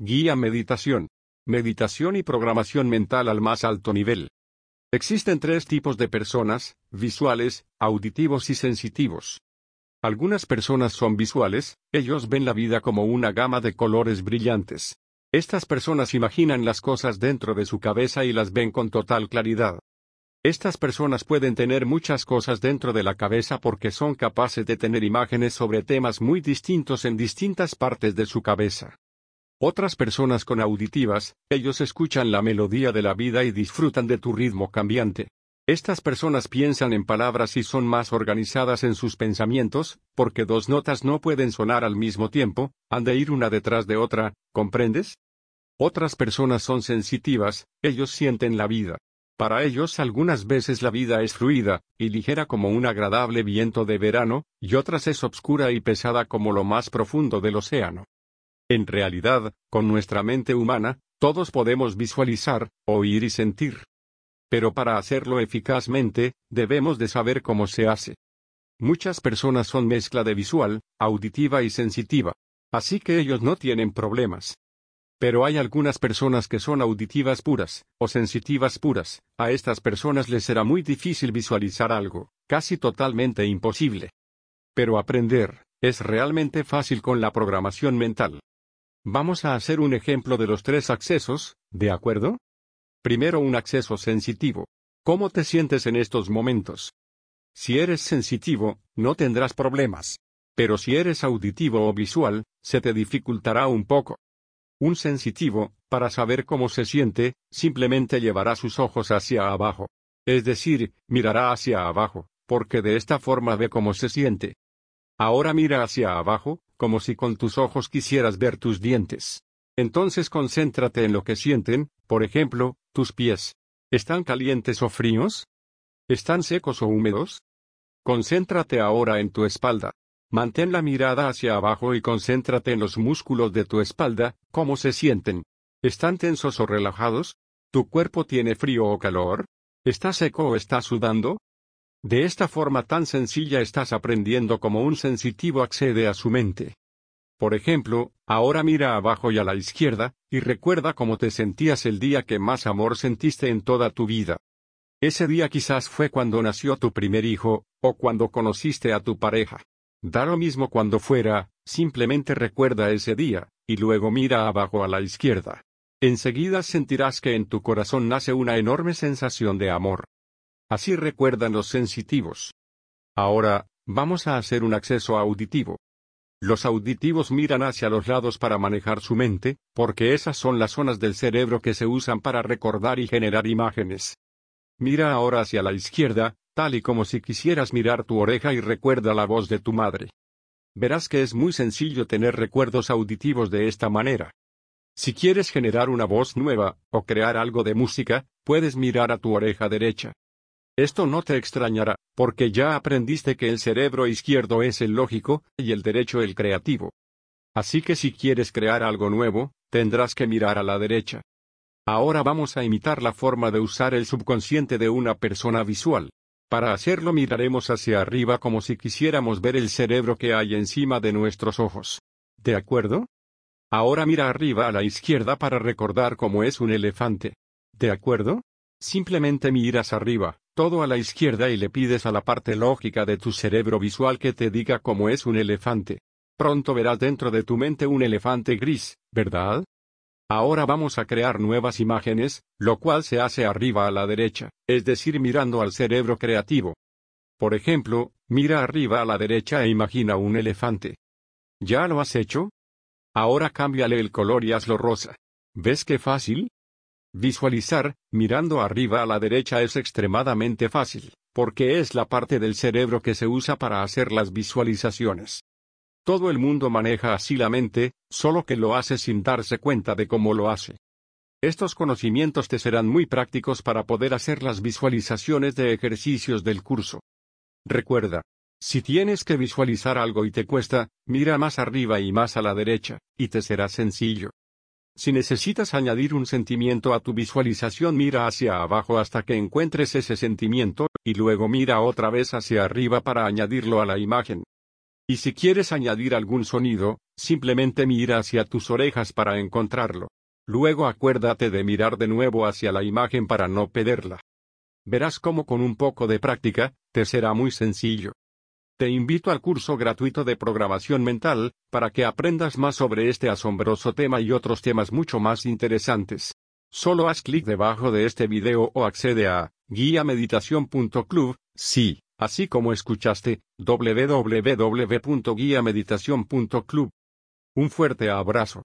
Guía Meditación. Meditación y programación mental al más alto nivel. Existen tres tipos de personas, visuales, auditivos y sensitivos. Algunas personas son visuales, ellos ven la vida como una gama de colores brillantes. Estas personas imaginan las cosas dentro de su cabeza y las ven con total claridad. Estas personas pueden tener muchas cosas dentro de la cabeza porque son capaces de tener imágenes sobre temas muy distintos en distintas partes de su cabeza. Otras personas con auditivas, ellos escuchan la melodía de la vida y disfrutan de tu ritmo cambiante. Estas personas piensan en palabras y son más organizadas en sus pensamientos, porque dos notas no pueden sonar al mismo tiempo, han de ir una detrás de otra, ¿comprendes? Otras personas son sensitivas, ellos sienten la vida. Para ellos algunas veces la vida es fluida, y ligera como un agradable viento de verano, y otras es obscura y pesada como lo más profundo del océano. En realidad, con nuestra mente humana, todos podemos visualizar, oír y sentir. Pero para hacerlo eficazmente, debemos de saber cómo se hace. Muchas personas son mezcla de visual, auditiva y sensitiva. Así que ellos no tienen problemas. Pero hay algunas personas que son auditivas puras, o sensitivas puras, a estas personas les será muy difícil visualizar algo, casi totalmente imposible. Pero aprender, es realmente fácil con la programación mental. Vamos a hacer un ejemplo de los tres accesos, ¿de acuerdo? Primero un acceso sensitivo. ¿Cómo te sientes en estos momentos? Si eres sensitivo, no tendrás problemas. Pero si eres auditivo o visual, se te dificultará un poco. Un sensitivo, para saber cómo se siente, simplemente llevará sus ojos hacia abajo. Es decir, mirará hacia abajo, porque de esta forma ve cómo se siente. Ahora mira hacia abajo, como si con tus ojos quisieras ver tus dientes. Entonces concéntrate en lo que sienten, por ejemplo, tus pies. ¿Están calientes o fríos? ¿Están secos o húmedos? Concéntrate ahora en tu espalda. Mantén la mirada hacia abajo y concéntrate en los músculos de tu espalda, cómo se sienten. ¿Están tensos o relajados? ¿Tu cuerpo tiene frío o calor? ¿Está seco o está sudando? De esta forma tan sencilla estás aprendiendo cómo un sensitivo accede a su mente. Por ejemplo, ahora mira abajo y a la izquierda, y recuerda cómo te sentías el día que más amor sentiste en toda tu vida. Ese día quizás fue cuando nació tu primer hijo, o cuando conociste a tu pareja. Da lo mismo cuando fuera, simplemente recuerda ese día, y luego mira abajo a la izquierda. Enseguida sentirás que en tu corazón nace una enorme sensación de amor. Así recuerdan los sensitivos. Ahora, vamos a hacer un acceso auditivo. Los auditivos miran hacia los lados para manejar su mente, porque esas son las zonas del cerebro que se usan para recordar y generar imágenes. Mira ahora hacia la izquierda, tal y como si quisieras mirar tu oreja y recuerda la voz de tu madre. Verás que es muy sencillo tener recuerdos auditivos de esta manera. Si quieres generar una voz nueva, o crear algo de música, puedes mirar a tu oreja derecha. Esto no te extrañará, porque ya aprendiste que el cerebro izquierdo es el lógico, y el derecho el creativo. Así que si quieres crear algo nuevo, tendrás que mirar a la derecha. Ahora vamos a imitar la forma de usar el subconsciente de una persona visual. Para hacerlo miraremos hacia arriba como si quisiéramos ver el cerebro que hay encima de nuestros ojos. ¿De acuerdo? Ahora mira arriba a la izquierda para recordar cómo es un elefante. ¿De acuerdo? Simplemente miras arriba, todo a la izquierda y le pides a la parte lógica de tu cerebro visual que te diga cómo es un elefante. Pronto verás dentro de tu mente un elefante gris, ¿verdad? Ahora vamos a crear nuevas imágenes, lo cual se hace arriba a la derecha, es decir, mirando al cerebro creativo. Por ejemplo, mira arriba a la derecha e imagina un elefante. ¿Ya lo has hecho? Ahora cámbiale el color y hazlo rosa. ¿Ves qué fácil? Visualizar, mirando arriba a la derecha es extremadamente fácil, porque es la parte del cerebro que se usa para hacer las visualizaciones. Todo el mundo maneja así la mente, solo que lo hace sin darse cuenta de cómo lo hace. Estos conocimientos te serán muy prácticos para poder hacer las visualizaciones de ejercicios del curso. Recuerda, si tienes que visualizar algo y te cuesta, mira más arriba y más a la derecha, y te será sencillo. Si necesitas añadir un sentimiento a tu visualización, mira hacia abajo hasta que encuentres ese sentimiento, y luego mira otra vez hacia arriba para añadirlo a la imagen. Y si quieres añadir algún sonido, simplemente mira hacia tus orejas para encontrarlo. Luego acuérdate de mirar de nuevo hacia la imagen para no perderla. Verás cómo con un poco de práctica, te será muy sencillo. Te invito al curso gratuito de programación mental, para que aprendas más sobre este asombroso tema y otros temas mucho más interesantes. Solo haz clic debajo de este video o accede a guiameditación.club, sí, así como escuchaste, www.guiameditación.club. Un fuerte abrazo.